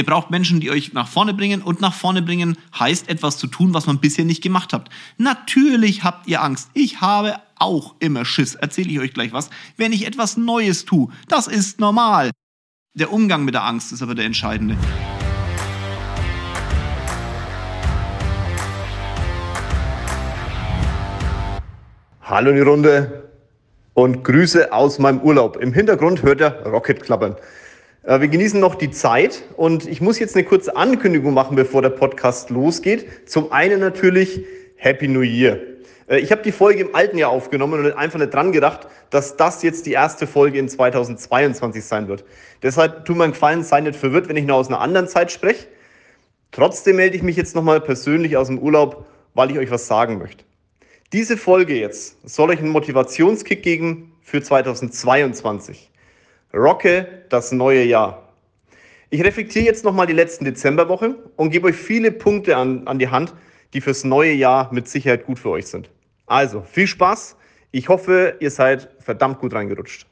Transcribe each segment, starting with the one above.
Ihr braucht Menschen, die euch nach vorne bringen und nach vorne bringen heißt etwas zu tun, was man bisher nicht gemacht habt. Natürlich habt ihr Angst. Ich habe auch immer Schiss. Erzähle ich euch gleich was. Wenn ich etwas Neues tue, das ist normal. Der Umgang mit der Angst ist aber der entscheidende. Hallo in die Runde und Grüße aus meinem Urlaub. Im Hintergrund hört ihr Rocket klappern. Äh, wir genießen noch die Zeit und ich muss jetzt eine kurze Ankündigung machen, bevor der Podcast losgeht. Zum einen natürlich Happy New Year. Äh, ich habe die Folge im alten Jahr aufgenommen und einfach nicht dran gedacht, dass das jetzt die erste Folge in 2022 sein wird. Deshalb tut mir einen Gefallen, sei nicht verwirrt, wenn ich noch aus einer anderen Zeit spreche. Trotzdem melde ich mich jetzt nochmal persönlich aus dem Urlaub, weil ich euch was sagen möchte. Diese Folge jetzt soll euch einen Motivationskick geben für 2022. Rocke das neue Jahr. Ich reflektiere jetzt nochmal die letzten Dezemberwoche und gebe euch viele Punkte an, an die Hand, die fürs neue Jahr mit Sicherheit gut für euch sind. Also, viel Spaß. Ich hoffe, ihr seid verdammt gut reingerutscht.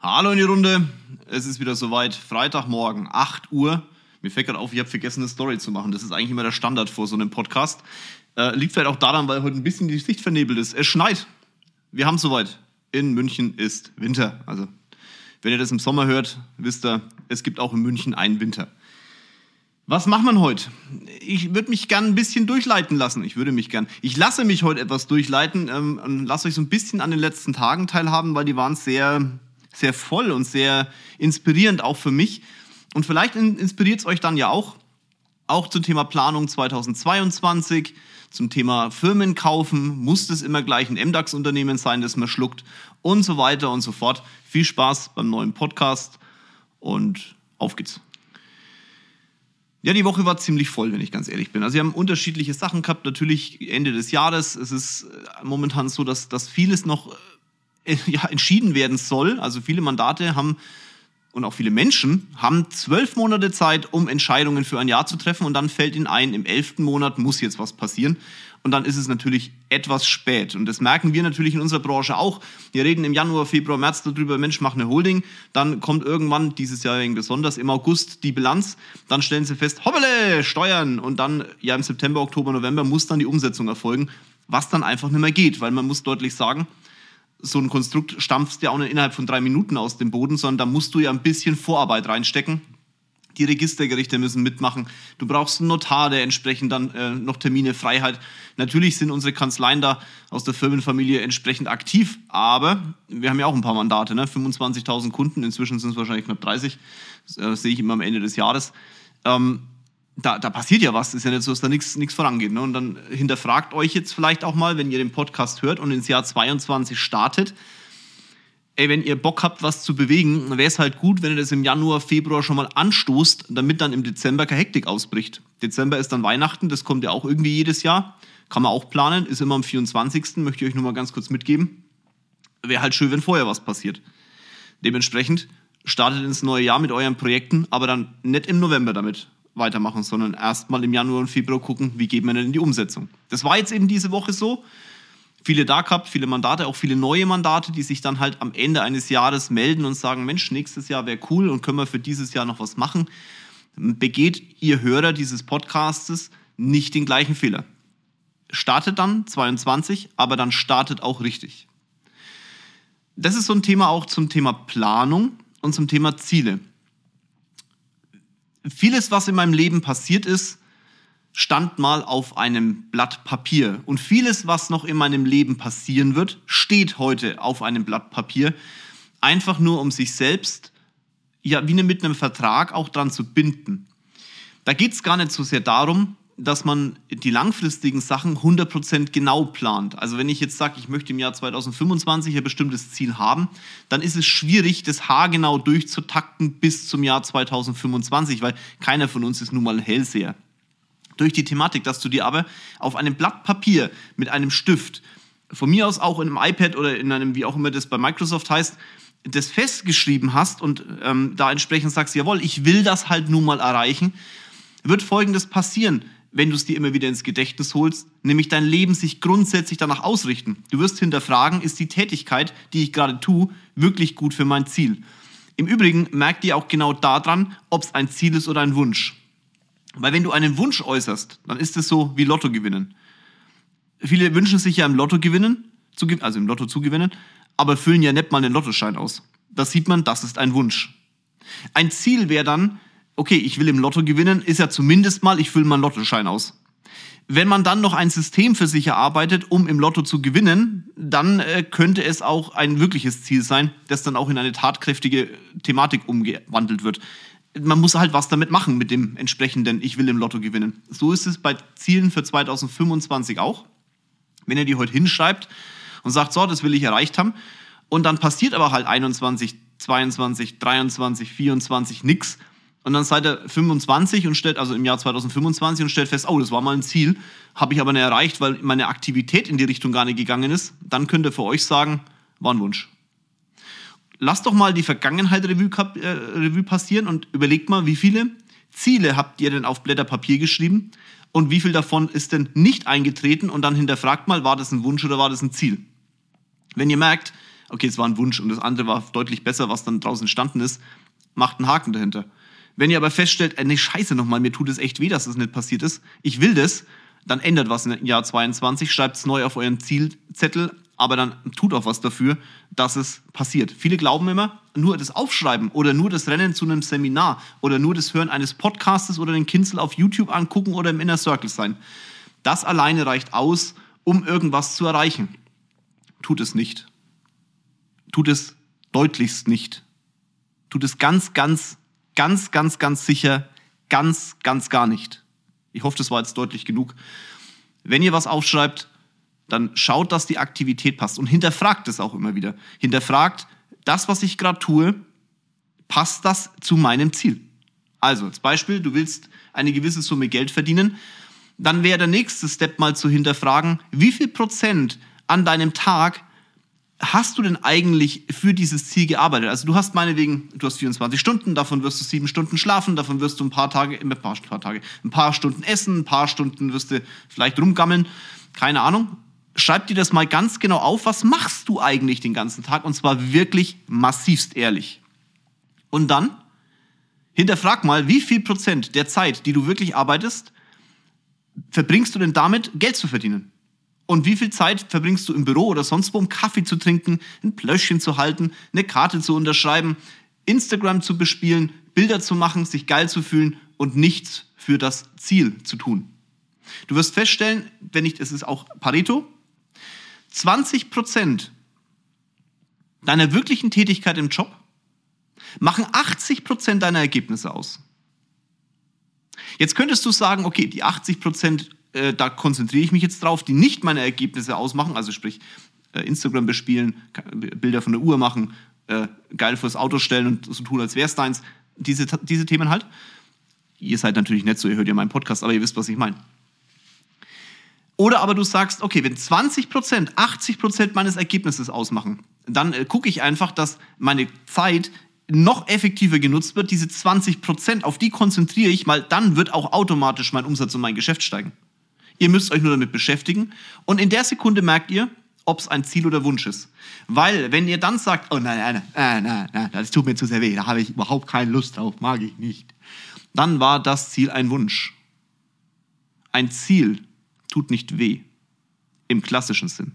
Hallo in die Runde. Es ist wieder soweit. Freitagmorgen, 8 Uhr. Mir fällt gerade auf, ich habe vergessen, eine Story zu machen. Das ist eigentlich immer der Standard vor so einem Podcast. Äh, liegt vielleicht auch daran, weil heute ein bisschen die Sicht vernebelt ist. Es schneit. Wir haben soweit. In München ist Winter. Also, wenn ihr das im Sommer hört, wisst ihr, es gibt auch in München einen Winter. Was macht man heute? Ich würde mich gern ein bisschen durchleiten lassen. Ich würde mich gern. Ich lasse mich heute etwas durchleiten ähm, und lasse euch so ein bisschen an den letzten Tagen teilhaben, weil die waren sehr, sehr voll und sehr inspirierend auch für mich. Und vielleicht inspiriert es euch dann ja auch, auch zum Thema Planung 2022 zum Thema Firmen kaufen. Muss das immer gleich ein MDAX-Unternehmen sein, das man schluckt und so weiter und so fort. Viel Spaß beim neuen Podcast und auf geht's. Ja, die Woche war ziemlich voll, wenn ich ganz ehrlich bin. Also wir haben unterschiedliche Sachen gehabt. Natürlich Ende des Jahres. Es ist äh, momentan so, dass, dass vieles noch äh, ja, entschieden werden soll. Also viele Mandate haben und auch viele Menschen haben zwölf Monate Zeit, um Entscheidungen für ein Jahr zu treffen und dann fällt ihnen ein, im elften Monat muss jetzt was passieren. Und dann ist es natürlich etwas spät. Und das merken wir natürlich in unserer Branche auch. Wir reden im Januar, Februar, März darüber, Mensch, mach eine Holding. Dann kommt irgendwann, dieses Jahr besonders, im August die Bilanz. Dann stellen sie fest, hoppele, Steuern. Und dann, ja, im September, Oktober, November muss dann die Umsetzung erfolgen, was dann einfach nicht mehr geht. Weil man muss deutlich sagen, so ein Konstrukt stampfst ja auch nicht innerhalb von drei Minuten aus dem Boden, sondern da musst du ja ein bisschen Vorarbeit reinstecken. Die Registergerichte müssen mitmachen. Du brauchst einen Notar, der entsprechend dann äh, noch Termine frei hat. Natürlich sind unsere Kanzleien da aus der Firmenfamilie entsprechend aktiv, aber wir haben ja auch ein paar Mandate, ne? 25.000 Kunden, inzwischen sind es wahrscheinlich knapp 30, das äh, sehe ich immer am Ende des Jahres. Ähm, da, da passiert ja was. Ist ja nicht so, dass da nichts vorangeht. Ne? Und dann hinterfragt euch jetzt vielleicht auch mal, wenn ihr den Podcast hört und ins Jahr 22 startet, ey, wenn ihr Bock habt, was zu bewegen, wäre es halt gut, wenn ihr das im Januar, Februar schon mal anstoßt, damit dann im Dezember keine Hektik ausbricht. Dezember ist dann Weihnachten, das kommt ja auch irgendwie jedes Jahr. Kann man auch planen, ist immer am 24. Möchte ich euch nur mal ganz kurz mitgeben. Wäre halt schön, wenn vorher was passiert. Dementsprechend startet ins neue Jahr mit euren Projekten, aber dann nicht im November damit weitermachen, sondern erstmal im Januar und Februar gucken, wie geht man denn in die Umsetzung. Das war jetzt eben diese Woche so. Viele da gehabt, viele Mandate, auch viele neue Mandate, die sich dann halt am Ende eines Jahres melden und sagen, Mensch, nächstes Jahr wäre cool und können wir für dieses Jahr noch was machen. Begeht ihr Hörer dieses Podcastes nicht den gleichen Fehler. Startet dann 22, aber dann startet auch richtig. Das ist so ein Thema auch zum Thema Planung und zum Thema Ziele vieles, was in meinem Leben passiert ist, stand mal auf einem Blatt Papier. Und vieles, was noch in meinem Leben passieren wird, steht heute auf einem Blatt Papier. Einfach nur, um sich selbst, ja, wie mit einem Vertrag auch dran zu binden. Da geht es gar nicht so sehr darum, dass man die langfristigen Sachen 100% genau plant. Also wenn ich jetzt sage, ich möchte im Jahr 2025 ein bestimmtes Ziel haben, dann ist es schwierig, das haargenau durchzutakten bis zum Jahr 2025, weil keiner von uns ist nun mal Hellseher. Durch die Thematik, dass du dir aber auf einem Blatt Papier mit einem Stift, von mir aus auch in einem iPad oder in einem, wie auch immer das bei Microsoft heißt, das festgeschrieben hast und ähm, da entsprechend sagst, jawohl, ich will das halt nun mal erreichen, wird Folgendes passieren wenn du es dir immer wieder ins Gedächtnis holst, nämlich dein Leben sich grundsätzlich danach ausrichten. Du wirst hinterfragen, ist die Tätigkeit, die ich gerade tue, wirklich gut für mein Ziel? Im Übrigen merkt ihr auch genau daran, ob es ein Ziel ist oder ein Wunsch. Weil wenn du einen Wunsch äußerst, dann ist es so wie Lotto gewinnen. Viele wünschen sich ja im Lotto gewinnen, also im Lotto zu gewinnen, aber füllen ja nicht mal den Lottoschein aus. Das sieht man, das ist ein Wunsch. Ein Ziel wäre dann, okay, ich will im Lotto gewinnen, ist ja zumindest mal, ich fülle meinen Lottoschein aus. Wenn man dann noch ein System für sich erarbeitet, um im Lotto zu gewinnen, dann äh, könnte es auch ein wirkliches Ziel sein, das dann auch in eine tatkräftige Thematik umgewandelt wird. Man muss halt was damit machen mit dem entsprechenden Ich will im Lotto gewinnen. So ist es bei Zielen für 2025 auch. Wenn ihr die heute hinschreibt und sagt, so, das will ich erreicht haben, und dann passiert aber halt 21, 22, 23, 24 nix, und dann seid ihr 25 und stellt, also im Jahr 2025 und stellt fest, oh, das war mal ein Ziel, habe ich aber nicht erreicht, weil meine Aktivität in die Richtung gar nicht gegangen ist, dann könnt ihr für euch sagen, war ein Wunsch. Lasst doch mal die Vergangenheit Revue, äh, Revue passieren und überlegt mal, wie viele Ziele habt ihr denn auf Blätter Papier geschrieben und wie viel davon ist denn nicht eingetreten und dann hinterfragt mal, war das ein Wunsch oder war das ein Ziel? Wenn ihr merkt, okay, es war ein Wunsch und das andere war deutlich besser, was dann draußen entstanden ist, macht einen Haken dahinter. Wenn ihr aber feststellt, äh, nee, scheiße nochmal, mir tut es echt weh, dass das nicht passiert ist, ich will das, dann ändert was im Jahr 22, schreibt es neu auf euren Zielzettel, aber dann tut auch was dafür, dass es passiert. Viele glauben immer, nur das Aufschreiben oder nur das Rennen zu einem Seminar oder nur das Hören eines Podcastes oder den Kinzel auf YouTube angucken oder im Inner Circle sein. Das alleine reicht aus, um irgendwas zu erreichen. Tut es nicht. Tut es deutlichst nicht. Tut es ganz, ganz ganz, ganz, ganz sicher ganz, ganz gar nicht. Ich hoffe, das war jetzt deutlich genug. Wenn ihr was aufschreibt, dann schaut, dass die Aktivität passt und hinterfragt es auch immer wieder. Hinterfragt, das, was ich gerade tue, passt das zu meinem Ziel? Also, als Beispiel, du willst eine gewisse Summe Geld verdienen, dann wäre der nächste Step mal zu hinterfragen, wie viel Prozent an deinem Tag hast du denn eigentlich für dieses Ziel gearbeitet? Also du hast meinetwegen, du hast 24 Stunden, davon wirst du sieben Stunden schlafen, davon wirst du ein paar Tage, ein paar, paar Tage, ein paar Stunden essen, ein paar Stunden wirst du vielleicht rumgammeln, keine Ahnung. Schreib dir das mal ganz genau auf, was machst du eigentlich den ganzen Tag und zwar wirklich massivst ehrlich. Und dann hinterfrag mal, wie viel Prozent der Zeit, die du wirklich arbeitest, verbringst du denn damit, Geld zu verdienen? Und wie viel Zeit verbringst du im Büro oder sonst wo, um Kaffee zu trinken, ein Plöschchen zu halten, eine Karte zu unterschreiben, Instagram zu bespielen, Bilder zu machen, sich geil zu fühlen und nichts für das Ziel zu tun? Du wirst feststellen, wenn nicht, es ist auch Pareto, 20 Prozent deiner wirklichen Tätigkeit im Job machen 80 Prozent deiner Ergebnisse aus. Jetzt könntest du sagen, okay, die 80 Prozent äh, da konzentriere ich mich jetzt drauf, die nicht meine Ergebnisse ausmachen, also sprich äh, Instagram bespielen, Bilder von der Uhr machen, äh, geil fürs Auto stellen und so tun, als wäre es deins. Diese, diese Themen halt. Ihr seid natürlich nicht so, ihr hört ja meinen Podcast, aber ihr wisst, was ich meine. Oder aber du sagst, okay, wenn 20 Prozent, 80 Prozent meines Ergebnisses ausmachen, dann äh, gucke ich einfach, dass meine Zeit noch effektiver genutzt wird. Diese 20 Prozent, auf die konzentriere ich, weil dann wird auch automatisch mein Umsatz und mein Geschäft steigen. Ihr müsst euch nur damit beschäftigen. Und in der Sekunde merkt ihr, ob es ein Ziel oder Wunsch ist. Weil, wenn ihr dann sagt, oh nein, nein, nein, nein, nein, das tut mir zu sehr weh, da habe ich überhaupt keine Lust drauf, mag ich nicht, dann war das Ziel ein Wunsch. Ein Ziel tut nicht weh im klassischen Sinn.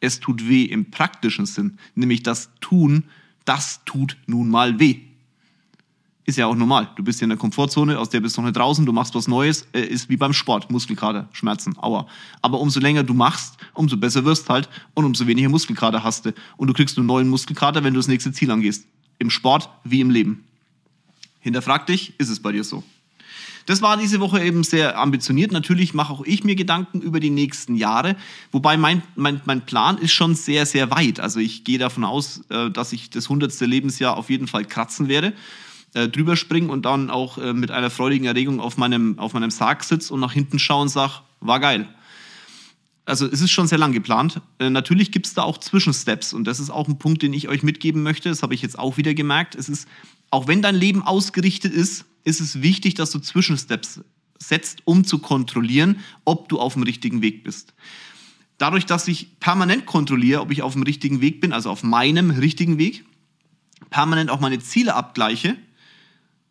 Es tut weh im praktischen Sinn, nämlich das Tun, das tut nun mal weh. Ist ja auch normal. Du bist hier in der Komfortzone, aus der bist du noch nicht draußen, du machst was Neues, äh, ist wie beim Sport, Muskelkater, Schmerzen, aua. Aber umso länger du machst, umso besser wirst halt und umso weniger Muskelkater hast du. Und du kriegst einen neuen Muskelkater, wenn du das nächste Ziel angehst. Im Sport wie im Leben. Hinterfrag dich, ist es bei dir so? Das war diese Woche eben sehr ambitioniert. Natürlich mache auch ich mir Gedanken über die nächsten Jahre. Wobei mein, mein, mein Plan ist schon sehr, sehr weit. Also ich gehe davon aus, äh, dass ich das hundertste Lebensjahr auf jeden Fall kratzen werde äh, drüber springen und dann auch äh, mit einer freudigen Erregung auf meinem, auf meinem Sarg sitze und nach hinten schaue und sage, war geil. Also es ist schon sehr lang geplant. Äh, natürlich gibt es da auch Zwischensteps und das ist auch ein Punkt, den ich euch mitgeben möchte. Das habe ich jetzt auch wieder gemerkt. Es ist, auch wenn dein Leben ausgerichtet ist, ist es wichtig, dass du Zwischensteps setzt, um zu kontrollieren, ob du auf dem richtigen Weg bist. Dadurch, dass ich permanent kontrolliere, ob ich auf dem richtigen Weg bin, also auf meinem richtigen Weg, permanent auch meine Ziele abgleiche,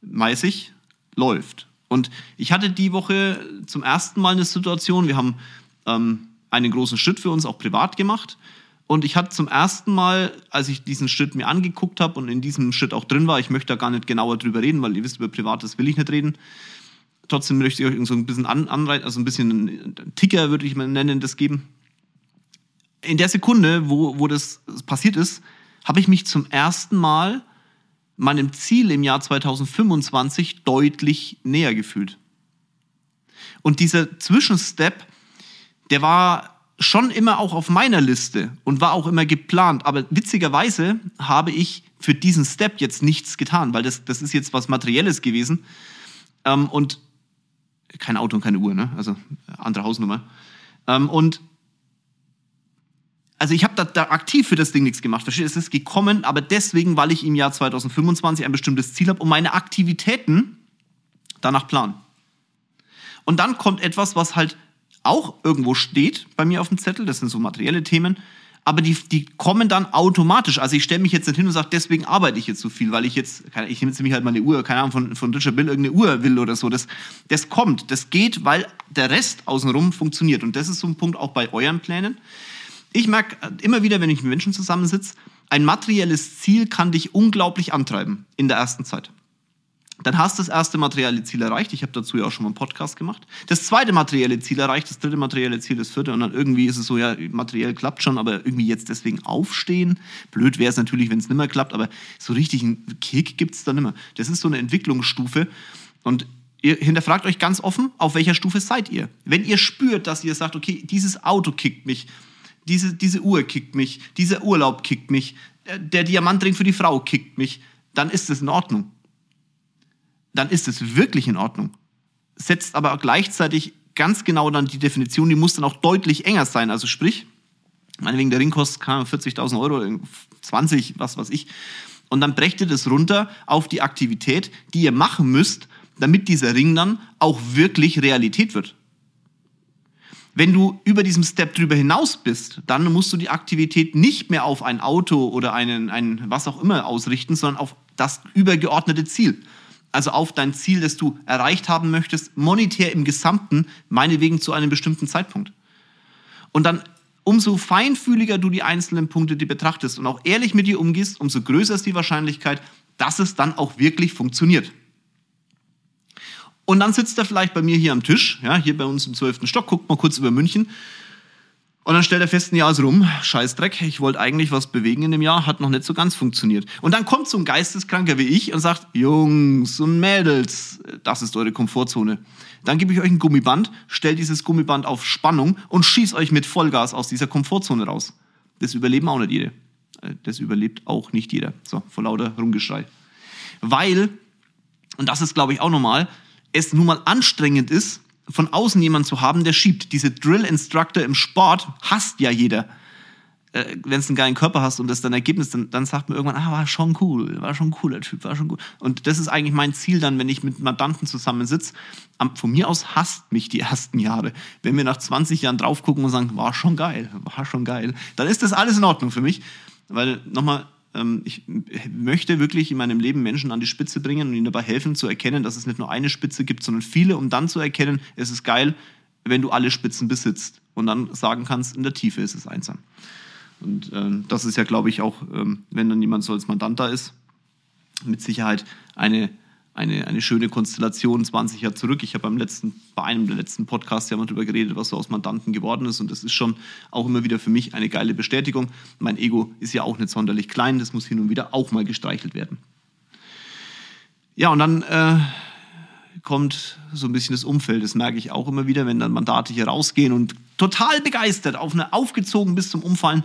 weiß ich, läuft. Und ich hatte die Woche zum ersten Mal eine Situation, wir haben ähm, einen großen Schritt für uns auch privat gemacht. Und ich hatte zum ersten Mal, als ich diesen Schritt mir angeguckt habe und in diesem Schritt auch drin war, ich möchte da gar nicht genauer drüber reden, weil ihr wisst, über Privates will ich nicht reden. Trotzdem möchte ich euch so ein bisschen anreizen, also ein bisschen einen Ticker würde ich mal nennen, das geben. In der Sekunde, wo, wo das passiert ist, habe ich mich zum ersten Mal meinem Ziel im Jahr 2025 deutlich näher gefühlt. Und dieser Zwischenstep, der war schon immer auch auf meiner Liste und war auch immer geplant. Aber witzigerweise habe ich für diesen Step jetzt nichts getan, weil das, das ist jetzt was Materielles gewesen. Ähm, und kein Auto und keine Uhr, ne? Also andere Hausnummer. Ähm, und also ich habe da, da, aktiv für das Ding nichts gemacht. Versteht? Es ist gekommen, aber deswegen, weil ich im Jahr 2025 ein bestimmtes Ziel habe und meine Aktivitäten danach planen. Und dann kommt etwas, was halt auch irgendwo steht bei mir auf dem Zettel. Das sind so materielle Themen. Aber die, die kommen dann automatisch. Also ich stelle mich jetzt nicht hin und sage, deswegen arbeite ich jetzt so viel, weil ich jetzt, ich nehme jetzt nämlich halt meine Uhr, keine Ahnung, von, von Richard Bill irgendeine Uhr will oder so. Das, das kommt, das geht, weil der Rest außenrum funktioniert. Und das ist so ein Punkt auch bei euren Plänen. Ich merke immer wieder, wenn ich mit Menschen zusammensitze, ein materielles Ziel kann dich unglaublich antreiben in der ersten Zeit. Dann hast du das erste materielle Ziel erreicht. Ich habe dazu ja auch schon mal einen Podcast gemacht. Das zweite materielle Ziel erreicht, das dritte materielle Ziel, das vierte. Und dann irgendwie ist es so, ja, materiell klappt schon, aber irgendwie jetzt deswegen aufstehen. Blöd wäre es natürlich, wenn es nicht mehr klappt, aber so richtig einen Kick gibt es da nicht mehr. Das ist so eine Entwicklungsstufe. Und ihr hinterfragt euch ganz offen, auf welcher Stufe seid ihr? Wenn ihr spürt, dass ihr sagt, okay, dieses Auto kickt mich, diese, diese Uhr kickt mich, dieser Urlaub kickt mich, der Diamantring für die Frau kickt mich, dann ist es in Ordnung dann ist es wirklich in Ordnung. Setzt aber gleichzeitig ganz genau dann die Definition, die muss dann auch deutlich enger sein. Also sprich, meinetwegen der Ring kostet 40.000 Euro, 20, was weiß ich. Und dann brecht ihr das runter auf die Aktivität, die ihr machen müsst, damit dieser Ring dann auch wirklich Realität wird. Wenn du über diesem Step drüber hinaus bist, dann musst du die Aktivität nicht mehr auf ein Auto oder einen, einen was auch immer ausrichten, sondern auf das übergeordnete Ziel also auf dein Ziel, das du erreicht haben möchtest, monetär im Gesamten, meinetwegen zu einem bestimmten Zeitpunkt. Und dann umso feinfühliger du die einzelnen Punkte die betrachtest und auch ehrlich mit dir umgehst, umso größer ist die Wahrscheinlichkeit, dass es dann auch wirklich funktioniert. Und dann sitzt er vielleicht bei mir hier am Tisch, ja, hier bei uns im 12. Stock, guckt mal kurz über München und dann stellt er fest, Jahr ist rum, Scheißdreck, ich wollte eigentlich was bewegen in dem Jahr, hat noch nicht so ganz funktioniert. Und dann kommt so ein Geisteskranker wie ich und sagt, Jungs und Mädels, das ist eure Komfortzone. Dann gebe ich euch ein Gummiband, stellt dieses Gummiband auf Spannung und schieß euch mit Vollgas aus dieser Komfortzone raus. Das überleben auch nicht jede. Äh, das überlebt auch nicht jeder. So, vor lauter Rumgeschrei. Weil, und das ist glaube ich auch normal, es nun mal anstrengend ist, von außen jemanden zu haben, der schiebt. Diese Drill Instructor im Sport hasst ja jeder. Äh, Wenn du einen geilen Körper hast und das dann Ergebnis, dann, dann sagt man irgendwann, ah, war schon cool, war schon cooler Typ, war schon gut. Und das ist eigentlich mein Ziel dann, wenn ich mit Mandanten zusammensitze. Von mir aus hasst mich die ersten Jahre. Wenn wir nach 20 Jahren drauf gucken und sagen, war schon geil, war schon geil, dann ist das alles in Ordnung für mich. Weil nochmal, ich möchte wirklich in meinem Leben Menschen an die Spitze bringen und ihnen dabei helfen zu erkennen, dass es nicht nur eine Spitze gibt, sondern viele, um dann zu erkennen, es ist geil, wenn du alle Spitzen besitzt und dann sagen kannst, in der Tiefe ist es einsam. Und ähm, das ist ja, glaube ich, auch, ähm, wenn dann jemand so als Mandant da ist, mit Sicherheit eine eine, eine schöne Konstellation 20 Jahre zurück. Ich habe beim letzten, bei einem der letzten Podcasts ja mal darüber geredet, was so aus Mandanten geworden ist. Und das ist schon auch immer wieder für mich eine geile Bestätigung. Mein Ego ist ja auch nicht sonderlich klein, das muss hin und wieder auch mal gestreichelt werden. Ja, und dann äh, kommt so ein bisschen das Umfeld. Das merke ich auch immer wieder, wenn dann Mandate hier rausgehen und total begeistert, auf eine aufgezogen bis zum Umfallen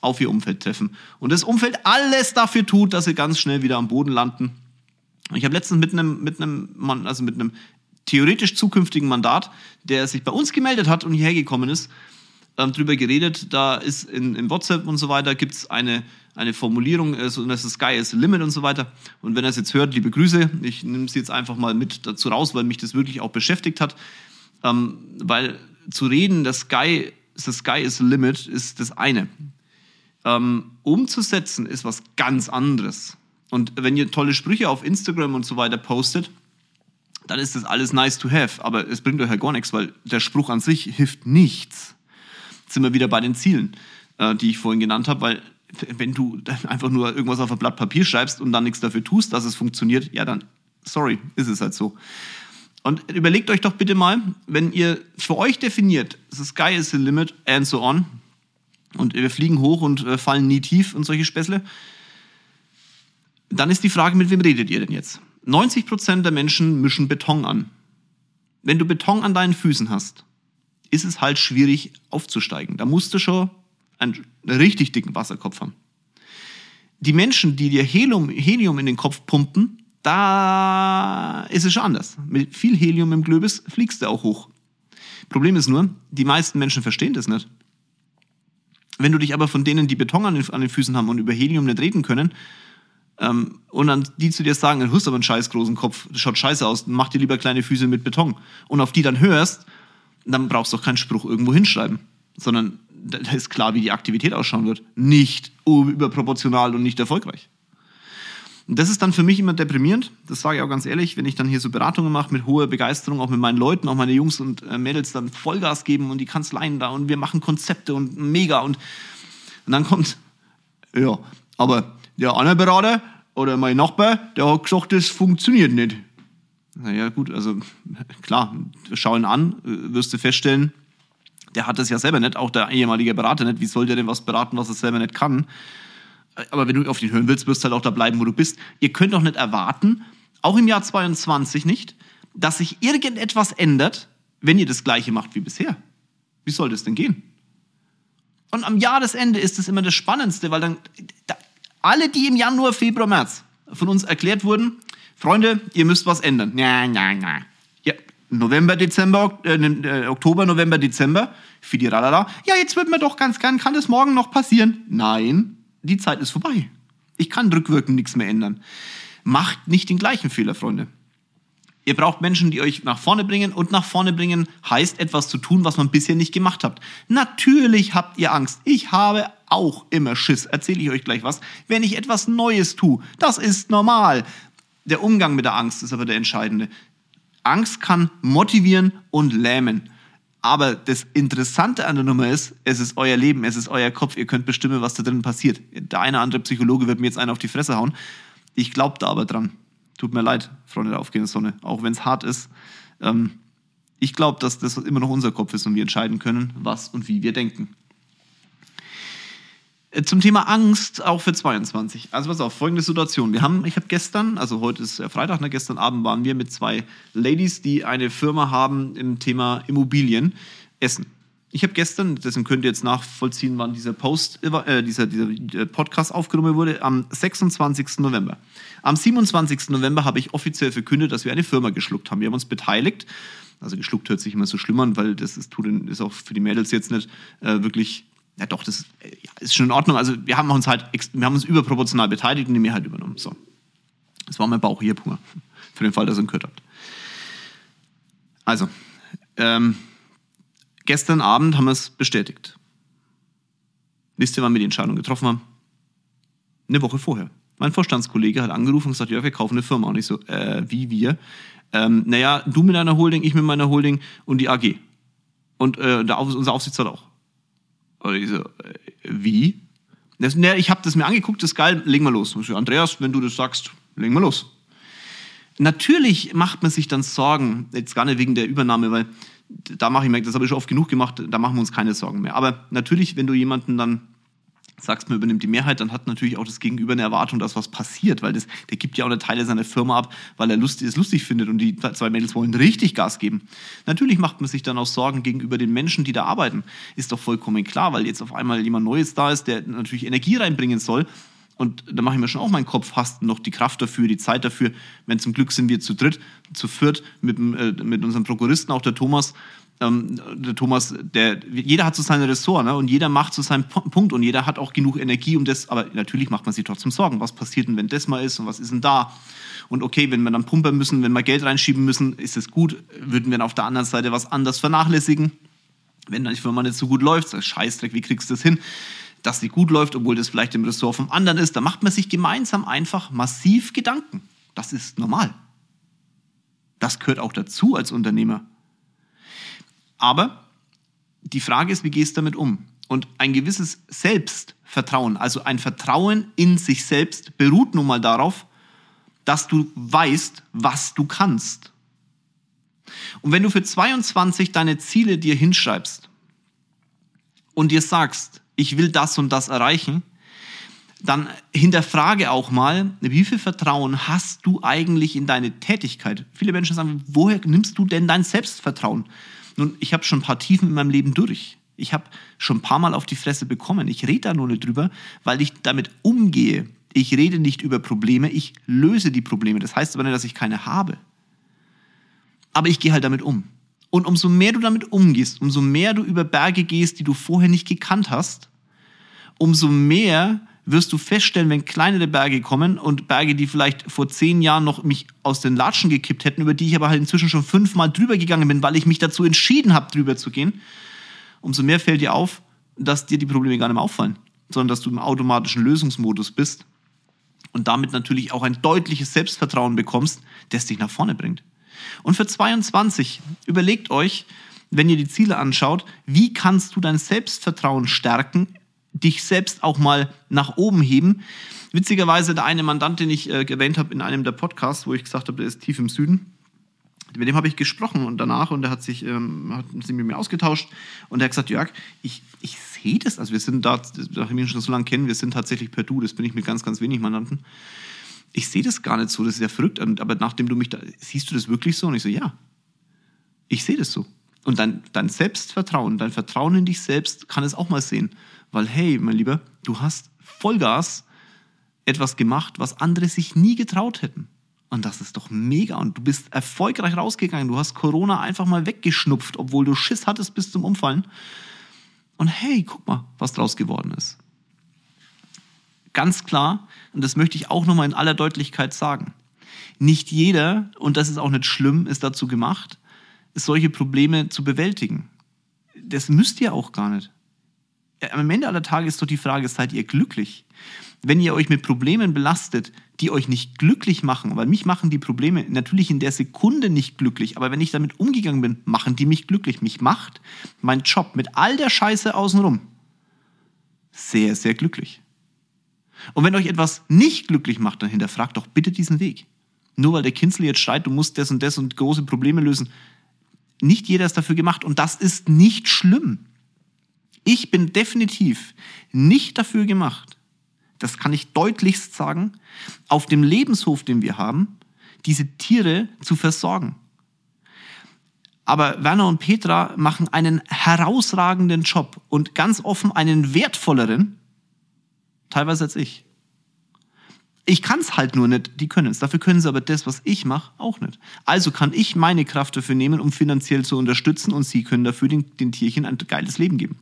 auf ihr Umfeld treffen. Und das Umfeld alles dafür tut, dass sie ganz schnell wieder am Boden landen ich habe letztens mit einem, mit einem Mann, also mit einem theoretisch zukünftigen Mandat, der sich bei uns gemeldet hat und hierher gekommen ist, ähm, drüber geredet. Da ist in, in WhatsApp und so weiter gibt es eine, eine Formulierung, also das ist Sky is limit und so weiter. Und wenn er es jetzt hört, liebe Grüße, ich nehme es jetzt einfach mal mit dazu raus, weil mich das wirklich auch beschäftigt hat. Ähm, weil zu reden, das Sky, the Sky is limit, ist das eine. Ähm, umzusetzen ist was ganz anderes. Und wenn ihr tolle Sprüche auf Instagram und so weiter postet, dann ist das alles nice to have. Aber es bringt euch ja gar nichts, weil der Spruch an sich hilft nichts. Jetzt sind wir wieder bei den Zielen, äh, die ich vorhin genannt habe, weil wenn du einfach nur irgendwas auf ein Blatt Papier schreibst und dann nichts dafür tust, dass es funktioniert, ja dann, sorry, ist es halt so. Und überlegt euch doch bitte mal, wenn ihr für euch definiert, the sky is the limit and so on, und wir fliegen hoch und äh, fallen nie tief und solche Späßle, dann ist die Frage, mit wem redet ihr denn jetzt? 90% der Menschen mischen Beton an. Wenn du Beton an deinen Füßen hast, ist es halt schwierig aufzusteigen. Da musst du schon einen richtig dicken Wasserkopf haben. Die Menschen, die dir Helium, Helium in den Kopf pumpen, da ist es schon anders. Mit viel Helium im Glöbis fliegst du auch hoch. Problem ist nur, die meisten Menschen verstehen das nicht. Wenn du dich aber von denen, die Beton an den Füßen haben und über Helium nicht reden können, ähm, und dann die zu dir sagen, du hast aber einen scheiß großen Kopf, das schaut scheiße aus, mach dir lieber kleine Füße mit Beton. Und auf die dann hörst, dann brauchst du auch keinen Spruch irgendwo hinschreiben, sondern da ist klar, wie die Aktivität ausschauen wird. Nicht überproportional und nicht erfolgreich. Und das ist dann für mich immer deprimierend, das sage ich auch ganz ehrlich, wenn ich dann hier so Beratungen mache mit hoher Begeisterung, auch mit meinen Leuten, auch meine Jungs und äh, Mädels dann Vollgas geben und die Kanzleien da und wir machen Konzepte und mega und, und dann kommt, ja, aber der andere Berater oder mein Nachbar, der hat gesagt, das funktioniert nicht. Naja, gut, also klar, schau ihn an, wirst du feststellen, der hat das ja selber nicht, auch der ehemalige Berater nicht. Wie soll der denn was beraten, was er selber nicht kann? aber wenn du auf den hören willst, wirst du halt auch da bleiben, wo du bist. Ihr könnt doch nicht erwarten, auch im Jahr 22 nicht, dass sich irgendetwas ändert, wenn ihr das Gleiche macht wie bisher. Wie soll das denn gehen? Und am Jahresende ist es immer das Spannendste, weil dann da, alle, die im Januar, Februar, März von uns erklärt wurden, Freunde, ihr müsst was ändern. Ja, ja, ja. Ja, November, Dezember, äh, äh Oktober, November, Dezember, Fidiralala. Ja, jetzt wird mir doch ganz gern, kann das morgen noch passieren? Nein, die Zeit ist vorbei. Ich kann rückwirkend nichts mehr ändern. Macht nicht den gleichen Fehler, Freunde. Ihr braucht Menschen, die euch nach vorne bringen und nach vorne bringen heißt etwas zu tun, was man bisher nicht gemacht habt. Natürlich habt ihr Angst. Ich habe auch immer Schiss. Erzähle ich euch gleich was. Wenn ich etwas Neues tue, das ist normal. Der Umgang mit der Angst ist aber der entscheidende. Angst kann motivieren und lähmen. Aber das Interessante an der Nummer ist, es ist euer Leben, es ist euer Kopf, ihr könnt bestimmen, was da drin passiert. Der eine andere Psychologe wird mir jetzt einen auf die Fresse hauen. Ich glaube da aber dran. Tut mir leid, Freunde der aufgehenden Sonne, auch wenn es hart ist. Ähm, ich glaube, dass das immer noch unser Kopf ist und wir entscheiden können, was und wie wir denken. Äh, zum Thema Angst auch für 22. Also pass auf, folgende Situation. Wir haben, ich habe gestern, also heute ist Freitag, ne, gestern Abend waren wir mit zwei Ladies, die eine Firma haben im Thema Immobilien, Essen. Ich habe gestern, deswegen könnt ihr jetzt nachvollziehen, wann dieser Post, äh, dieser, dieser äh, Podcast aufgenommen wurde, am 26. November. Am 27. November habe ich offiziell verkündet, dass wir eine Firma geschluckt haben. Wir haben uns beteiligt. Also geschluckt hört sich immer so schlimm an, weil das ist, ist auch für die Mädels jetzt nicht äh, wirklich ja doch, das ist schon in Ordnung. Also wir haben uns halt, wir haben uns überproportional beteiligt und die Mehrheit übernommen. So. Das war mein Bauch hier pur. Für den Fall, dass ihr ihn gehört habt. Also, ähm, gestern Abend haben wir es bestätigt. Wisst ihr, wann wir die Entscheidung getroffen haben? Eine Woche vorher. Mein Vorstandskollege hat angerufen und gesagt, ja, wir kaufen eine Firma. Und ich so, äh, wie wir? Ähm, naja, du mit deiner Holding, ich mit meiner Holding und die AG. Und äh, der, unser Aufsichtsrat auch. Und ich so, äh, wie? Das, ne, ich habe das mir angeguckt, das ist geil, legen wir los. So, Andreas, wenn du das sagst, legen wir los. Natürlich macht man sich dann Sorgen, jetzt gar nicht wegen der Übernahme, weil da mache ich mir, das habe ich schon oft genug gemacht, da machen wir uns keine Sorgen mehr. Aber natürlich, wenn du jemanden dann sagst, man übernimmt die Mehrheit, dann hat natürlich auch das Gegenüber eine Erwartung, dass was passiert, weil das, der gibt ja auch eine Teile seiner Firma ab, weil er lustig, es lustig findet und die zwei Mädels wollen richtig Gas geben. Natürlich macht man sich dann auch Sorgen gegenüber den Menschen, die da arbeiten. Ist doch vollkommen klar, weil jetzt auf einmal jemand Neues da ist, der natürlich Energie reinbringen soll. Und da mache ich mir schon auch meinen Kopf, hast noch die Kraft dafür, die Zeit dafür. Wenn zum Glück sind wir zu dritt, zu viert mit, äh, mit unserem Prokuristen, auch der Thomas, ähm, der Thomas, der, jeder hat so seine Ressort ne? und jeder macht so seinen Punkt und jeder hat auch genug Energie, um das, aber natürlich macht man sich trotzdem Sorgen. Was passiert denn, wenn das mal ist und was ist denn da? Und okay, wenn wir dann pumpen müssen, wenn wir Geld reinschieben müssen, ist es gut. Würden wir dann auf der anderen Seite was anders vernachlässigen? Wenn die Firma nicht so gut läuft, sag, Scheißdreck, wie kriegst du das hin? Dass sie gut läuft, obwohl das vielleicht im Ressort vom anderen ist. Da macht man sich gemeinsam einfach massiv Gedanken. Das ist normal. Das gehört auch dazu als Unternehmer. Aber die Frage ist, wie gehst du damit um? Und ein gewisses Selbstvertrauen, also ein Vertrauen in sich selbst, beruht nun mal darauf, dass du weißt, was du kannst. Und wenn du für 22 deine Ziele dir hinschreibst und dir sagst, ich will das und das erreichen, dann hinterfrage auch mal, wie viel Vertrauen hast du eigentlich in deine Tätigkeit? Viele Menschen sagen, woher nimmst du denn dein Selbstvertrauen? Nun, ich habe schon ein paar Tiefen in meinem Leben durch. Ich habe schon ein paar Mal auf die Fresse bekommen. Ich rede da nur nicht drüber, weil ich damit umgehe. Ich rede nicht über Probleme, ich löse die Probleme. Das heißt aber nicht, dass ich keine habe. Aber ich gehe halt damit um. Und umso mehr du damit umgehst, umso mehr du über Berge gehst, die du vorher nicht gekannt hast, umso mehr wirst du feststellen, wenn kleinere Berge kommen und Berge, die vielleicht vor zehn Jahren noch mich aus den Latschen gekippt hätten, über die ich aber halt inzwischen schon fünfmal drüber gegangen bin, weil ich mich dazu entschieden habe, drüber zu gehen, umso mehr fällt dir auf, dass dir die Probleme gar nicht mehr auffallen, sondern dass du im automatischen Lösungsmodus bist und damit natürlich auch ein deutliches Selbstvertrauen bekommst, das dich nach vorne bringt. Und für 22 überlegt euch, wenn ihr die Ziele anschaut, wie kannst du dein Selbstvertrauen stärken, dich selbst auch mal nach oben heben. Witzigerweise der eine Mandant, den ich äh, erwähnt habe in einem der Podcasts, wo ich gesagt habe, der ist tief im Süden, mit dem habe ich gesprochen und danach und er hat sich ähm, hat sich mit mir ausgetauscht und er hat gesagt, Jörg, ich, ich sehe das, also wir sind da, nachdem wir ihn schon so lange kennen, wir sind tatsächlich per Du, das bin ich mit ganz, ganz wenig Mandanten. Ich sehe das gar nicht so, das ist ja verrückt, aber nachdem du mich da, siehst du das wirklich so? Und ich so, ja, ich sehe das so. Und dein, dein Selbstvertrauen, dein Vertrauen in dich selbst kann es auch mal sehen. Weil, hey, mein Lieber, du hast Vollgas etwas gemacht, was andere sich nie getraut hätten. Und das ist doch mega. Und du bist erfolgreich rausgegangen. Du hast Corona einfach mal weggeschnupft, obwohl du Schiss hattest bis zum Umfallen. Und hey, guck mal, was draus geworden ist. Ganz klar, und das möchte ich auch nochmal in aller Deutlichkeit sagen. Nicht jeder, und das ist auch nicht schlimm, ist dazu gemacht, solche Probleme zu bewältigen. Das müsst ihr auch gar nicht am Ende aller Tage ist doch die Frage, seid ihr glücklich? Wenn ihr euch mit Problemen belastet, die euch nicht glücklich machen, weil mich machen die Probleme natürlich in der Sekunde nicht glücklich, aber wenn ich damit umgegangen bin, machen die mich glücklich. Mich macht mein Job mit all der Scheiße außenrum sehr, sehr glücklich. Und wenn euch etwas nicht glücklich macht, dann hinterfragt doch bitte diesen Weg. Nur weil der Kinzel jetzt schreit, du musst das und das und große Probleme lösen. Nicht jeder ist dafür gemacht und das ist nicht schlimm. Ich bin definitiv nicht dafür gemacht, das kann ich deutlichst sagen, auf dem Lebenshof, den wir haben, diese Tiere zu versorgen. Aber Werner und Petra machen einen herausragenden Job und ganz offen einen wertvolleren, teilweise als ich. Ich kann es halt nur nicht, die können es. Dafür können sie aber das, was ich mache, auch nicht. Also kann ich meine Kraft dafür nehmen, um finanziell zu unterstützen und sie können dafür den, den Tierchen ein geiles Leben geben.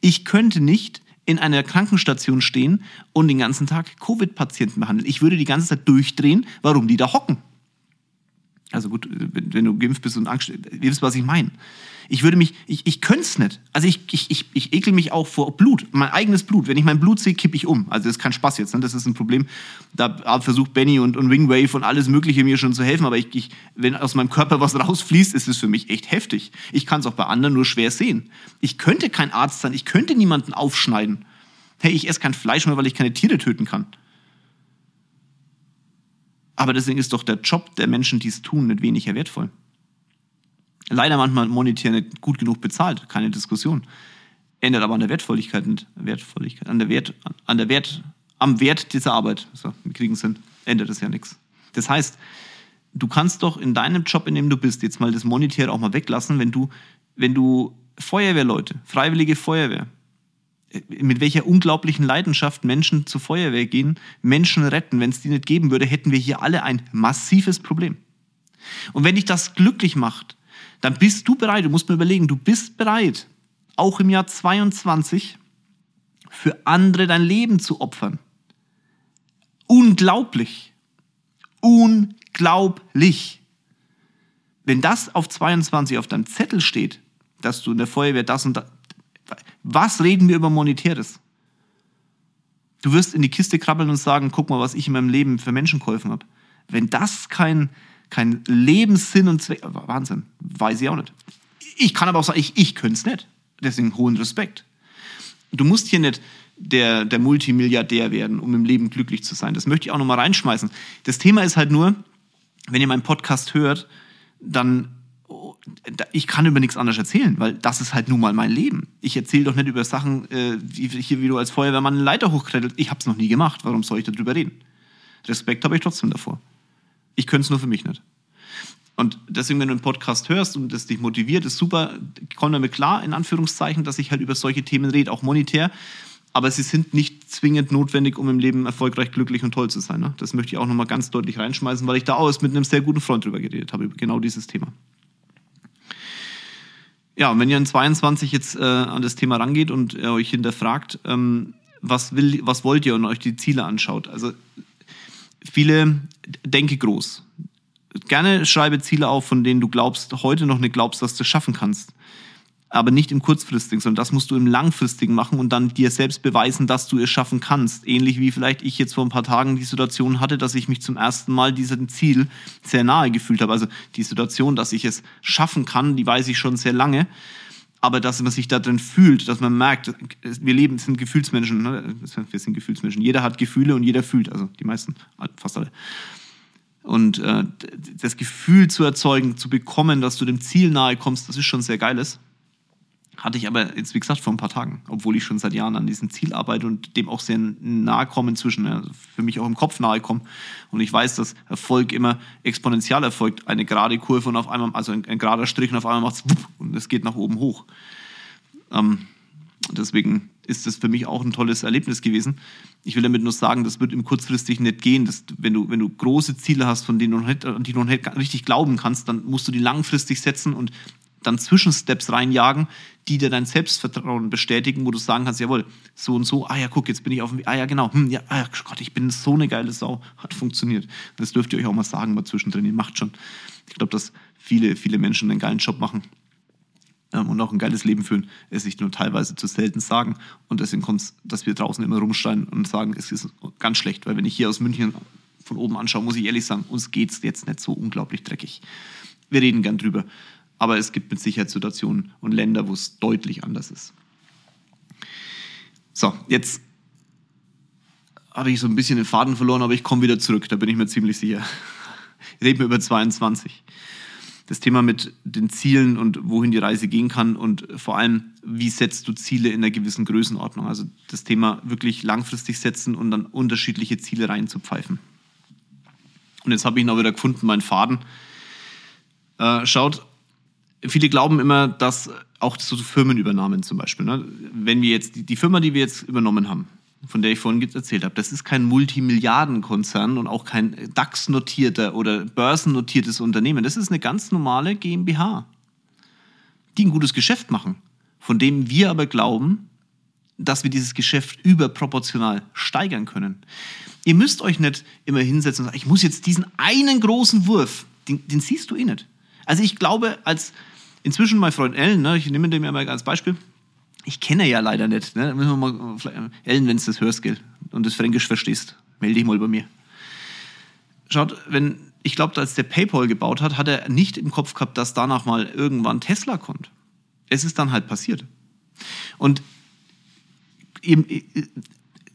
Ich könnte nicht in einer Krankenstation stehen und den ganzen Tag Covid-Patienten behandeln. Ich würde die ganze Zeit durchdrehen, warum die da hocken. Also gut, wenn, wenn du geimpft bist und Angst, ihr wisst, was ich meine. Ich würde mich, ich, ich könnte es nicht. Also ich, ich, ich, ich ekel mich auch vor Blut, mein eigenes Blut. Wenn ich mein Blut sehe, kippe ich um. Also das ist kein Spaß jetzt, ne? das ist ein Problem. Da versucht Benny und, und Wingwave und alles Mögliche mir schon zu helfen, aber ich, ich, wenn aus meinem Körper was rausfließt, ist es für mich echt heftig. Ich kann es auch bei anderen nur schwer sehen. Ich könnte kein Arzt sein, ich könnte niemanden aufschneiden. Hey, ich esse kein Fleisch mehr, weil ich keine Tiere töten kann. Aber deswegen ist doch der Job der Menschen, die es tun, nicht weniger wertvoll leider manchmal monetär nicht gut genug bezahlt, keine Diskussion. Ändert aber an der Wertvolligkeit nicht, Wertvolligkeit, an der Wert, an der Wert, am Wert dieser Arbeit, so, wir kriegen es hin, ändert es ja nichts. Das heißt, du kannst doch in deinem Job, in dem du bist, jetzt mal das Monetäre auch mal weglassen, wenn du, wenn du Feuerwehrleute, freiwillige Feuerwehr, mit welcher unglaublichen Leidenschaft Menschen zur Feuerwehr gehen, Menschen retten. Wenn es die nicht geben würde, hätten wir hier alle ein massives Problem. Und wenn dich das glücklich macht, dann bist du bereit, du musst mir überlegen, du bist bereit, auch im Jahr 22 für andere dein Leben zu opfern. Unglaublich. Unglaublich. Wenn das auf 22 auf deinem Zettel steht, dass du in der Feuerwehr das und das, was reden wir über Monetäres? Du wirst in die Kiste krabbeln und sagen, guck mal, was ich in meinem Leben für Menschen geholfen habe. Wenn das kein, kein Lebenssinn und Zweck, Wahnsinn, weiß ich auch nicht. Ich kann aber auch sagen, ich, ich könnte es nicht. Deswegen hohen Respekt. Du musst hier nicht der, der Multimilliardär werden, um im Leben glücklich zu sein. Das möchte ich auch nochmal reinschmeißen. Das Thema ist halt nur, wenn ihr meinen Podcast hört, dann ich kann über nichts anderes erzählen, weil das ist halt nun mal mein Leben. Ich erzähle doch nicht über Sachen, äh, die, wie du als Feuerwehrmann eine Leiter hochkreddelt. Ich habe es noch nie gemacht. Warum soll ich darüber reden? Respekt habe ich trotzdem davor. Ich könnte es nur für mich nicht. Und deswegen, wenn du einen Podcast hörst und das dich motiviert, ist super. Ich damit klar, in Anführungszeichen, dass ich halt über solche Themen rede, auch monetär. Aber sie sind nicht zwingend notwendig, um im Leben erfolgreich, glücklich und toll zu sein. Ne? Das möchte ich auch nochmal ganz deutlich reinschmeißen, weil ich da auch mit einem sehr guten Freund drüber geredet habe, über genau dieses Thema. Ja, und wenn ihr in 22 jetzt äh, an das Thema rangeht und ihr euch hinterfragt, ähm, was, will, was wollt ihr und euch die Ziele anschaut. Also viele denke groß. Gerne schreibe Ziele auf, von denen du glaubst, heute noch nicht glaubst, dass du es schaffen kannst aber nicht im kurzfristigen, sondern das musst du im langfristigen machen und dann dir selbst beweisen, dass du es schaffen kannst. Ähnlich wie vielleicht ich jetzt vor ein paar Tagen die Situation hatte, dass ich mich zum ersten Mal diesem Ziel sehr nahe gefühlt habe. Also die Situation, dass ich es schaffen kann, die weiß ich schon sehr lange. Aber dass man sich da drin fühlt, dass man merkt, wir leben, sind Gefühlsmenschen, ne? wir sind Gefühlsmenschen. Jeder hat Gefühle und jeder fühlt, also die meisten, fast alle. Und äh, das Gefühl zu erzeugen, zu bekommen, dass du dem Ziel nahe kommst, das ist schon sehr geiles. Hatte ich aber jetzt, wie gesagt, vor ein paar Tagen, obwohl ich schon seit Jahren an diesem Ziel arbeite und dem auch sehr nahe komme inzwischen, ja, für mich auch im Kopf nahe komme. Und ich weiß, dass Erfolg immer exponentiell erfolgt. Eine gerade Kurve und auf einmal, also ein, ein gerader Strich und auf einmal macht es und es geht nach oben hoch. Ähm, deswegen ist das für mich auch ein tolles Erlebnis gewesen. Ich will damit nur sagen, das wird im kurzfristig nicht gehen. Dass, wenn, du, wenn du große Ziele hast, von denen du noch nicht, die du noch nicht richtig glauben kannst, dann musst du die langfristig setzen und dann Zwischensteps reinjagen, die dir dein Selbstvertrauen bestätigen, wo du sagen kannst, jawohl, so und so, ah ja, guck, jetzt bin ich auf dem, ah ja, genau, hm, ja, ah, Gott, ich bin so eine geile Sau, hat funktioniert. Das dürft ihr euch auch mal sagen, mal zwischendrin, ihr macht schon. Ich glaube, dass viele, viele Menschen einen geilen Job machen ähm, und auch ein geiles Leben führen, es sich nur teilweise zu selten sagen. Und deswegen kommt es, dass wir draußen immer rumschreien und sagen, es ist ganz schlecht, weil wenn ich hier aus München von oben anschaue, muss ich ehrlich sagen, uns geht es jetzt nicht so unglaublich dreckig. Wir reden gern drüber. Aber es gibt mit Sicherheit Situationen und Länder, wo es deutlich anders ist. So, jetzt habe ich so ein bisschen den Faden verloren, aber ich komme wieder zurück, da bin ich mir ziemlich sicher. Reden wir über 22. Das Thema mit den Zielen und wohin die Reise gehen kann und vor allem, wie setzt du Ziele in einer gewissen Größenordnung. Also das Thema wirklich langfristig setzen und dann unterschiedliche Ziele reinzupfeifen. Und jetzt habe ich auch wieder gefunden, meinen Faden. Äh, schaut, viele glauben immer, dass auch so Firmenübernahmen zum Beispiel, ne? wenn wir jetzt die, die Firma, die wir jetzt übernommen haben, von der ich vorhin erzählt habe, das ist kein Multimilliardenkonzern und auch kein DAX-notierter oder börsennotiertes Unternehmen. Das ist eine ganz normale GmbH, die ein gutes Geschäft machen, von dem wir aber glauben, dass wir dieses Geschäft überproportional steigern können. Ihr müsst euch nicht immer hinsetzen und sagen, ich muss jetzt diesen einen großen Wurf, den, den siehst du eh nicht. Also ich glaube, als inzwischen mein Freund Ellen, ne, ich nehme den ja mal als Beispiel, ich kenne ja leider nicht. Ne? Müssen wir mal, Ellen, wenn du das hörst, gell, und das Fränkisch verstehst, melde dich mal bei mir. Schaut, wenn, ich glaube, als der PayPal gebaut hat, hat er nicht im Kopf gehabt, dass danach mal irgendwann Tesla kommt. Es ist dann halt passiert. Und eben,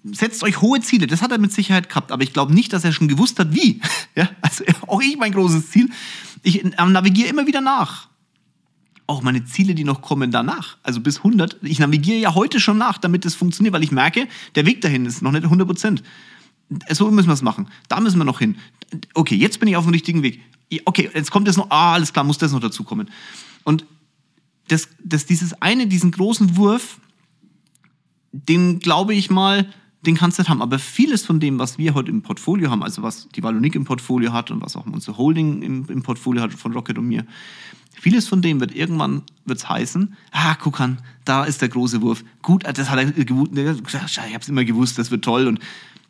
setzt euch hohe Ziele. Das hat er mit Sicherheit gehabt, aber ich glaube nicht, dass er schon gewusst hat, wie. Ja, also auch ich mein großes Ziel. Ich navigiere immer wieder nach. Auch meine Ziele, die noch kommen danach, also bis 100. Ich navigiere ja heute schon nach, damit es funktioniert, weil ich merke, der Weg dahin ist noch nicht 100 Prozent. So müssen wir es machen. Da müssen wir noch hin. Okay, jetzt bin ich auf dem richtigen Weg. Okay, jetzt kommt das noch. Ah, alles klar, muss das noch dazu kommen. Und das, das, dieses eine, diesen großen Wurf, den glaube ich mal, den kannst du nicht haben. Aber vieles von dem, was wir heute im Portfolio haben, also was die Valonik im Portfolio hat und was auch unser Holding im, im Portfolio hat von Rocket und mir, vieles von dem wird irgendwann wird's heißen, ah, guck an, da ist der große Wurf. Gut, das hat er gewusst, ich habe es immer gewusst, das wird toll. Und,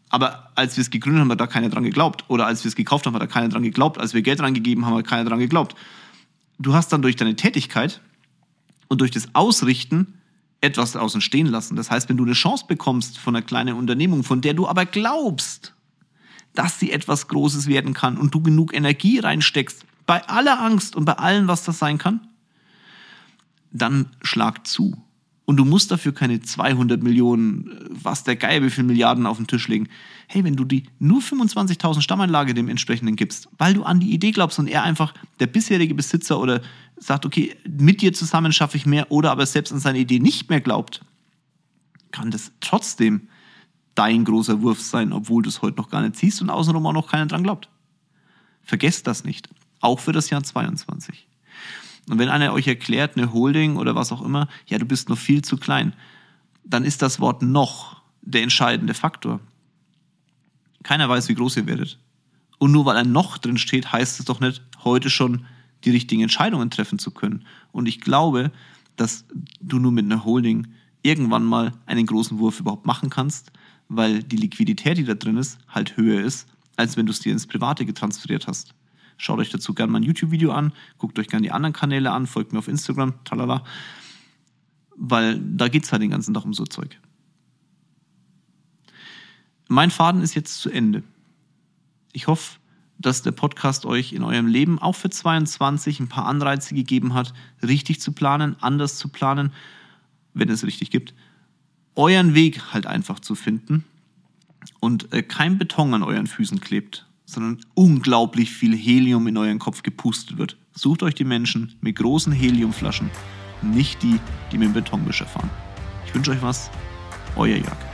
aber als wir es gegründet haben, hat da keiner dran geglaubt. Oder als wir es gekauft haben, hat da keiner dran geglaubt. Als wir Geld reingegeben haben, hat keiner dran geglaubt. Du hast dann durch deine Tätigkeit und durch das Ausrichten etwas draußen stehen lassen. Das heißt, wenn du eine Chance bekommst von einer kleinen Unternehmung, von der du aber glaubst, dass sie etwas Großes werden kann und du genug Energie reinsteckst, bei aller Angst und bei allem, was das sein kann, dann schlag zu. Und du musst dafür keine 200 Millionen, äh, was der Geier, wie viele Milliarden auf den Tisch legen. Hey, wenn du die nur 25.000 Stammeinlage dem entsprechenden gibst, weil du an die Idee glaubst und er einfach der bisherige Besitzer oder sagt, okay, mit dir zusammen schaffe ich mehr oder aber selbst an seine Idee nicht mehr glaubt, kann das trotzdem dein großer Wurf sein, obwohl du es heute noch gar nicht siehst und außenrum auch noch keiner dran glaubt. Vergesst das nicht. Auch für das Jahr 22. Und wenn einer euch erklärt, eine Holding oder was auch immer, ja, du bist noch viel zu klein, dann ist das Wort noch der entscheidende Faktor. Keiner weiß, wie groß ihr werdet. Und nur weil ein noch drin steht, heißt es doch nicht, heute schon die richtigen Entscheidungen treffen zu können. Und ich glaube, dass du nur mit einer Holding irgendwann mal einen großen Wurf überhaupt machen kannst, weil die Liquidität, die da drin ist, halt höher ist, als wenn du es dir ins Private getransferiert hast. Schaut euch dazu gerne mal ein YouTube-Video an, guckt euch gerne die anderen Kanäle an, folgt mir auf Instagram, talala. Weil da geht es halt den ganzen Tag um so Zeug. Mein Faden ist jetzt zu Ende. Ich hoffe, dass der Podcast euch in eurem Leben auch für 22 ein paar Anreize gegeben hat, richtig zu planen, anders zu planen, wenn es richtig gibt, euren Weg halt einfach zu finden und äh, kein Beton an euren Füßen klebt, sondern unglaublich viel Helium in euren Kopf gepustet wird. Sucht euch die Menschen mit großen Heliumflaschen, nicht die, die mit dem Betonmischer fahren. Ich wünsche euch was, euer Jörg.